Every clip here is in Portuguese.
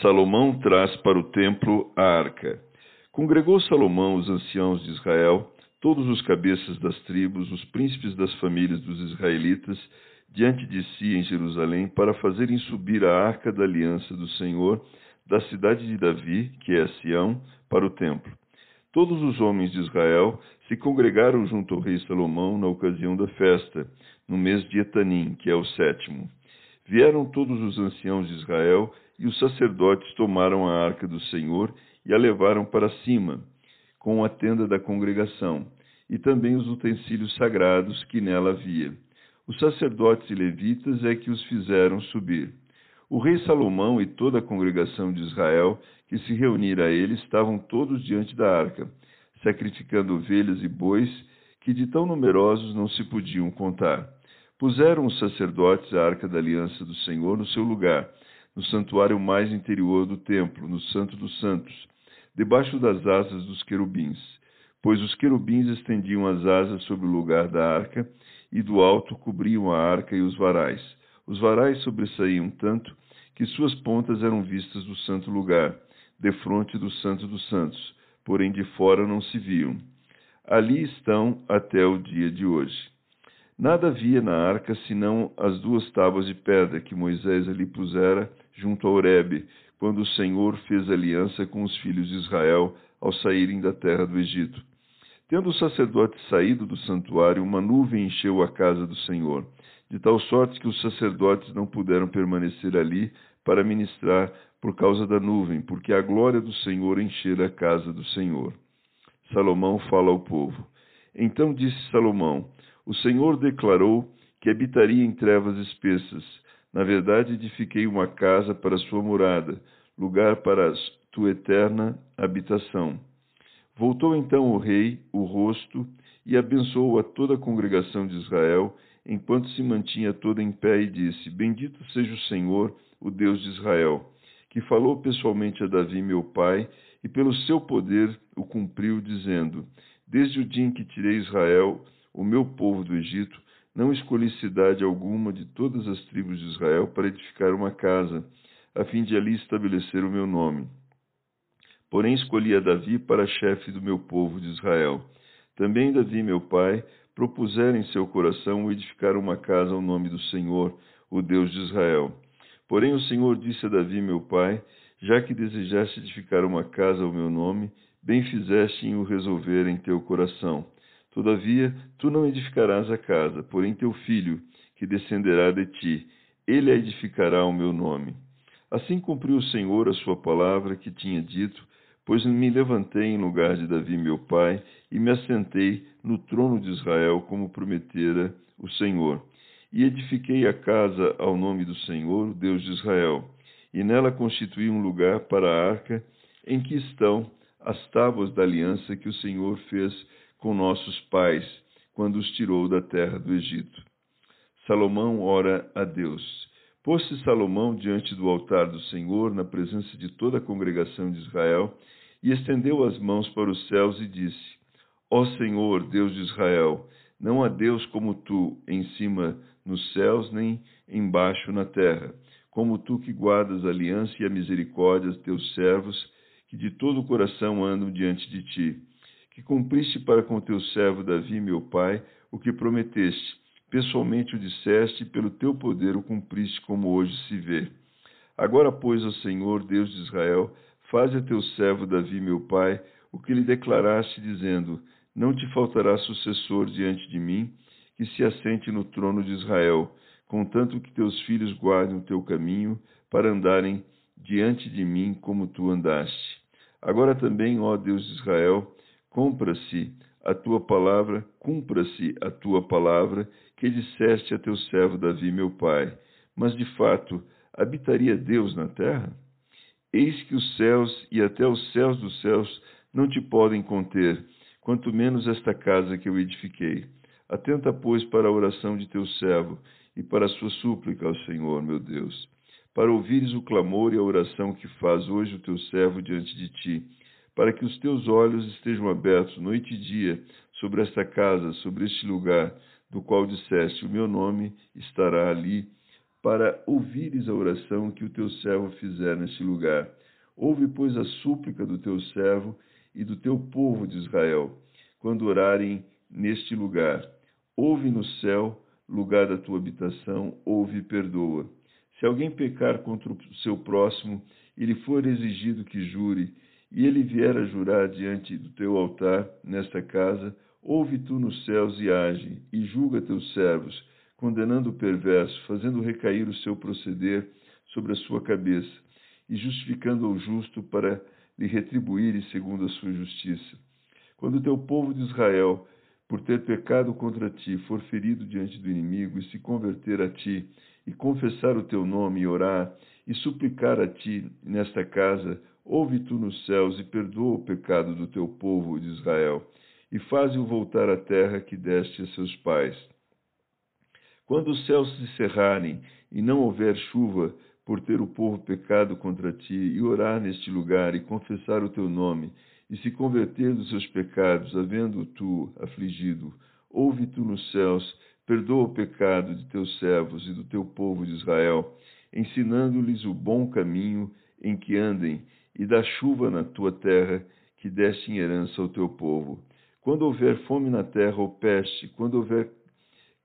Salomão traz para o templo a arca. Congregou Salomão os anciãos de Israel, todos os cabeças das tribos, os príncipes das famílias dos israelitas, diante de si em Jerusalém, para fazerem subir a arca da aliança do Senhor da cidade de Davi, que é Sião, para o templo. Todos os homens de Israel se congregaram junto ao rei Salomão na ocasião da festa, no mês de Etanim, que é o sétimo. Vieram todos os anciãos de Israel e os sacerdotes tomaram a arca do Senhor e a levaram para cima, com a tenda da congregação, e também os utensílios sagrados que nela havia. Os sacerdotes e levitas é que os fizeram subir. O rei Salomão e toda a congregação de Israel que se reunira a ele estavam todos diante da arca, sacrificando ovelhas e bois que de tão numerosos não se podiam contar. Puseram os sacerdotes a arca da aliança do Senhor no seu lugar, no santuário mais interior do templo, no Santo dos Santos, debaixo das asas dos querubins, pois os querubins estendiam as asas sobre o lugar da arca, e do alto cobriam a arca e os varais. Os varais sobressaíam tanto que suas pontas eram vistas do santo lugar, defronte do Santo dos Santos, porém de fora não se viam. Ali estão até o dia de hoje. Nada havia na arca senão as duas tábuas de pedra que Moisés ali pusera junto a Horebe, quando o Senhor fez aliança com os filhos de Israel ao saírem da terra do Egito. Tendo o sacerdote saído do santuário, uma nuvem encheu a casa do Senhor, de tal sorte que os sacerdotes não puderam permanecer ali para ministrar por causa da nuvem, porque a glória do Senhor enchera a casa do Senhor. Salomão fala ao povo. Então disse Salomão: o Senhor declarou que habitaria em trevas espessas. Na verdade, edifiquei uma casa para sua morada, lugar para a tua eterna habitação. Voltou então o rei o rosto e abençoou a toda a congregação de Israel, enquanto se mantinha toda em pé, e disse: Bendito seja o Senhor, o Deus de Israel, que falou pessoalmente a Davi, meu pai, e pelo seu poder o cumpriu, dizendo: Desde o dia em que tirei Israel o meu povo do Egito, não escolhi cidade alguma de todas as tribos de Israel para edificar uma casa, a fim de ali estabelecer o meu nome. Porém escolhi a Davi para chefe do meu povo de Israel. Também Davi, meu pai, propusera em seu coração edificar uma casa ao nome do Senhor, o Deus de Israel. Porém o Senhor disse a Davi, meu pai, já que desejaste edificar uma casa ao meu nome, bem fizeste em o resolver em teu coração. Todavia, tu não edificarás a casa, porém teu filho, que descenderá de ti, ele a edificará ao meu nome. Assim cumpriu o Senhor a sua palavra que tinha dito, pois me levantei em lugar de Davi meu pai e me assentei no trono de Israel, como prometera o Senhor. E edifiquei a casa ao nome do Senhor, Deus de Israel, e nela constituí um lugar para a arca em que estão as tábuas da aliança que o Senhor fez com nossos pais quando os tirou da terra do Egito. Salomão ora a Deus. Pôs-se Salomão diante do altar do Senhor, na presença de toda a congregação de Israel, e estendeu as mãos para os céus e disse: Ó Senhor, Deus de Israel, não há Deus como tu em cima nos céus, nem embaixo na terra, como tu que guardas a aliança e a misericórdia dos teus servos, que de todo o coração andam diante de ti que cumpriste para com teu servo Davi, meu pai, o que prometeste. Pessoalmente o disseste, e pelo teu poder o cumpriste, como hoje se vê. Agora, pois, ó Senhor, Deus de Israel, faze a teu servo Davi, meu pai, o que lhe declaraste, dizendo: Não te faltará sucessor diante de mim, que se assente no trono de Israel, contanto que teus filhos guardem o teu caminho, para andarem diante de mim como tu andaste. Agora também, ó Deus de Israel, Compra-se a tua palavra, cumpra-se a tua palavra que disseste a teu servo Davi, meu pai. Mas de fato, habitaria Deus na terra? Eis que os céus e até os céus dos céus não te podem conter, quanto menos esta casa que eu edifiquei. Atenta, pois, para a oração de teu servo e para a sua súplica ao Senhor, meu Deus, para ouvires o clamor e a oração que faz hoje o teu servo diante de ti, para que os teus olhos estejam abertos noite e dia sobre esta casa, sobre este lugar, do qual disseste: O meu nome estará ali, para ouvires a oração que o teu servo fizer neste lugar. Ouve, pois, a súplica do teu servo e do teu povo de Israel, quando orarem neste lugar. Ouve no céu lugar da tua habitação, ouve e perdoa. Se alguém pecar contra o seu próximo e lhe for exigido que jure, e ele vier a jurar diante do teu altar nesta casa, ouve tu nos céus e age, e julga teus servos, condenando o perverso, fazendo recair o seu proceder sobre a sua cabeça, e justificando o justo para lhe retribuir segundo a sua justiça. Quando o teu povo de Israel por ter pecado contra ti, for ferido diante do inimigo, e se converter a ti, e confessar o teu nome, e orar, e suplicar a ti nesta casa, ouve tu nos céus, e perdoa o pecado do teu povo de Israel, e faze-o voltar à terra que deste a seus pais. Quando os céus se cerrarem, e não houver chuva, por ter o povo pecado contra ti, e orar neste lugar, e confessar o teu nome, e se converter dos seus pecados, havendo tu afligido, ouve tu nos céus, perdoa o pecado de teus servos e do teu povo de Israel, ensinando-lhes o bom caminho em que andem, e dá chuva na tua terra, que deste em herança ao teu povo. Quando houver fome na terra ou peste, quando houver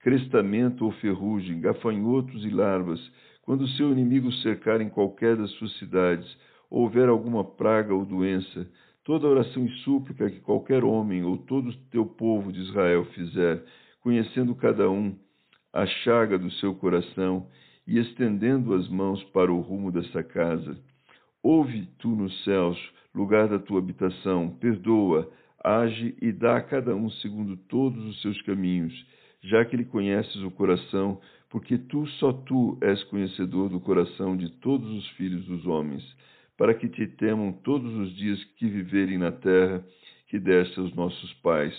crestamento ou ferrugem, gafanhotos e larvas, quando o seu inimigo cercar em qualquer das suas cidades, ou houver alguma praga ou doença, toda oração e súplica que qualquer homem ou todo o teu povo de Israel fizer, conhecendo cada um a chaga do seu coração e estendendo as mãos para o rumo desta casa. Ouve tu nos céus, lugar da tua habitação, perdoa, age e dá a cada um segundo todos os seus caminhos, já que lhe conheces o coração, porque tu, só tu, és conhecedor do coração de todos os filhos dos homens para que te temam todos os dias que viverem na terra que deste aos nossos pais.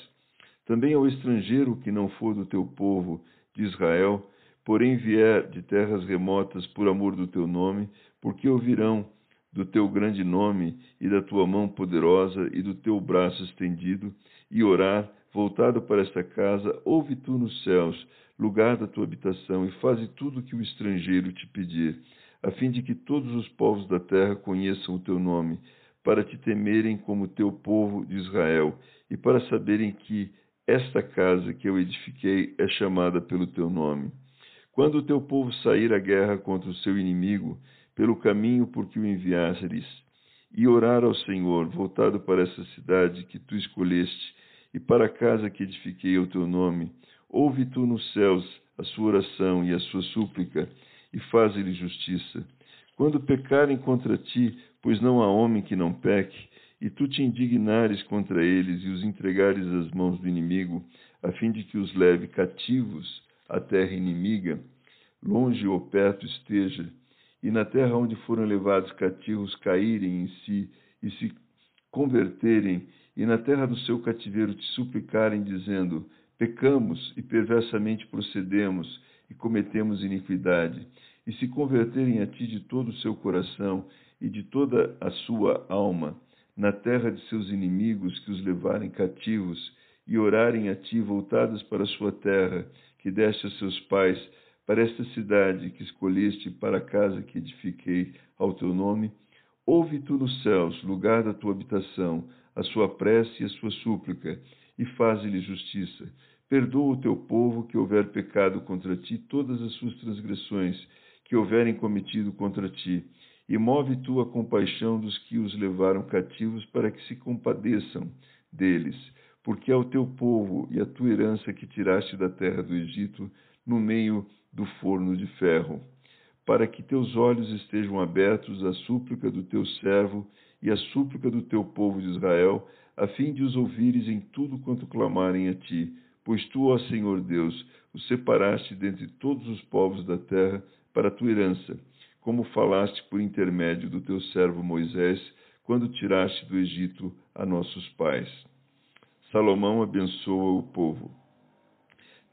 Também ao estrangeiro que não for do teu povo de Israel, porém vier de terras remotas por amor do teu nome, porque ouvirão do teu grande nome e da tua mão poderosa e do teu braço estendido, e orar, voltado para esta casa, ouve tu nos céus, lugar da tua habitação, e faze tudo o que o estrangeiro te pedir a fim de que todos os povos da terra conheçam o teu nome, para te temerem como teu povo de Israel, e para saberem que esta casa que eu edifiquei é chamada pelo teu nome. Quando o teu povo sair à guerra contra o seu inimigo, pelo caminho por que o enviastes, e orar ao Senhor, voltado para essa cidade que tu escolheste, e para a casa que edifiquei ao teu nome, ouve tu nos céus a sua oração e a sua súplica, e faze-lhe justiça. Quando pecarem contra ti, pois não há homem que não peque, e tu te indignares contra eles e os entregares às mãos do inimigo, a fim de que os leve cativos à terra inimiga, longe ou perto esteja, e na terra onde foram levados cativos caírem em si e se converterem, e na terra do seu cativeiro te suplicarem, dizendo: Pecamos e perversamente procedemos, e cometemos iniquidade, e se converterem a ti de todo o seu coração e de toda a sua alma, na terra de seus inimigos que os levarem cativos, e orarem a ti voltados para a sua terra, que deste a seus pais, para esta cidade que escolheste para a casa que edifiquei ao teu nome, ouve tu nos céus, lugar da tua habitação, a sua prece e a sua súplica, e faze-lhe justiça. Perdoa o teu povo que houver pecado contra ti todas as suas transgressões que houverem cometido contra ti, e move tu a compaixão dos que os levaram cativos para que se compadeçam deles, porque é o teu povo e a tua herança que tiraste da terra do Egito no meio do forno de ferro, para que teus olhos estejam abertos à súplica do teu servo e à súplica do teu povo de Israel, a fim de os ouvires em tudo quanto clamarem a ti Pois tu, ó Senhor Deus, os separaste dentre todos os povos da terra para a tua herança, como falaste por intermédio do teu servo Moisés, quando tiraste do Egito a nossos pais. Salomão abençoa o povo.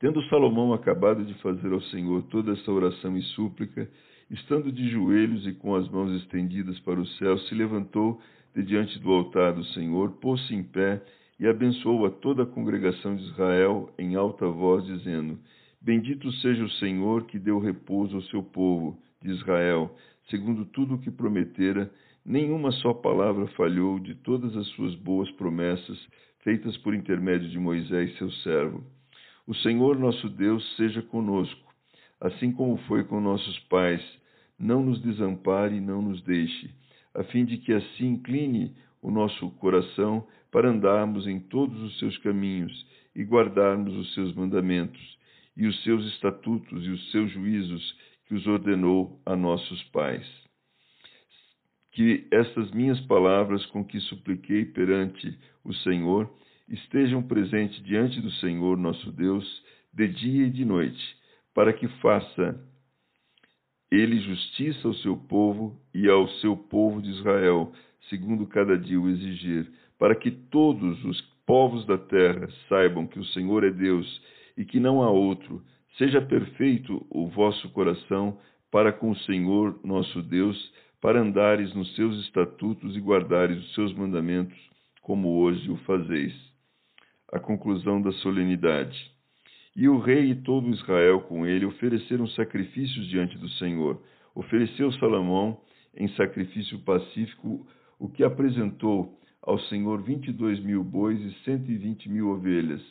Tendo Salomão acabado de fazer ao Senhor toda essa oração e súplica, estando de joelhos e com as mãos estendidas para o céu, se levantou de diante do altar do Senhor, pôs-se em pé e abençoou a toda a congregação de Israel em alta voz, dizendo: Bendito seja o Senhor que deu repouso ao seu povo de Israel, segundo tudo o que prometera, nenhuma só palavra falhou de todas as suas boas promessas feitas por intermédio de Moisés, seu servo. O Senhor nosso Deus seja conosco, assim como foi com nossos pais, não nos desampare e não nos deixe, a fim de que assim incline o nosso coração para andarmos em todos os seus caminhos e guardarmos os seus mandamentos e os seus estatutos e os seus juízos que os ordenou a nossos pais. Que estas minhas palavras com que supliquei perante o Senhor estejam presentes diante do Senhor nosso Deus de dia e de noite, para que faça ele justiça ao seu povo e ao seu povo de Israel, segundo cada dia o exigir, para que todos os povos da terra saibam que o Senhor é Deus e que não há outro. Seja perfeito o vosso coração para com o Senhor nosso Deus, para andares nos seus estatutos e guardares os seus mandamentos, como hoje o fazeis. A conclusão da solenidade. E o rei e todo Israel com ele ofereceram sacrifícios diante do Senhor. Ofereceu Salomão em sacrifício pacífico o que apresentou ao Senhor vinte e dois mil bois e cento e vinte mil ovelhas.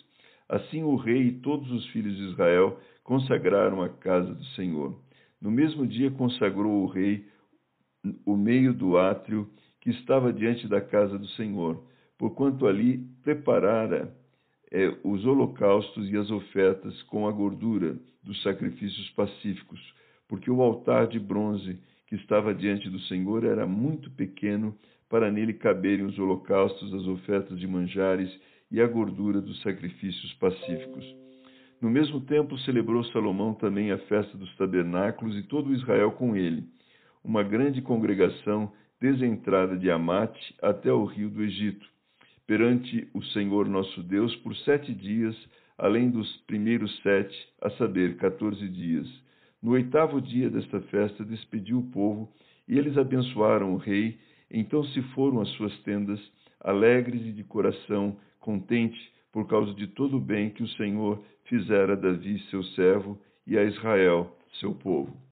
Assim o rei e todos os filhos de Israel consagraram a casa do Senhor. No mesmo dia consagrou o rei o meio do átrio que estava diante da casa do Senhor, porquanto ali preparara é, os holocaustos e as ofertas com a gordura dos sacrifícios pacíficos, porque o altar de bronze que estava diante do Senhor era muito pequeno para nele caberem os holocaustos, as ofertas de manjares e a gordura dos sacrifícios pacíficos. No mesmo tempo celebrou Salomão também a festa dos tabernáculos e todo Israel com ele, uma grande congregação desde a entrada de Amate até o rio do Egito, perante o Senhor nosso Deus por sete dias, além dos primeiros sete, a saber, quatorze dias. No oitavo dia desta festa despediu o povo e eles abençoaram o rei então se foram às suas tendas, alegres e de coração contente, por causa de todo o bem que o Senhor fizera a Davi, seu servo, e a Israel, seu povo.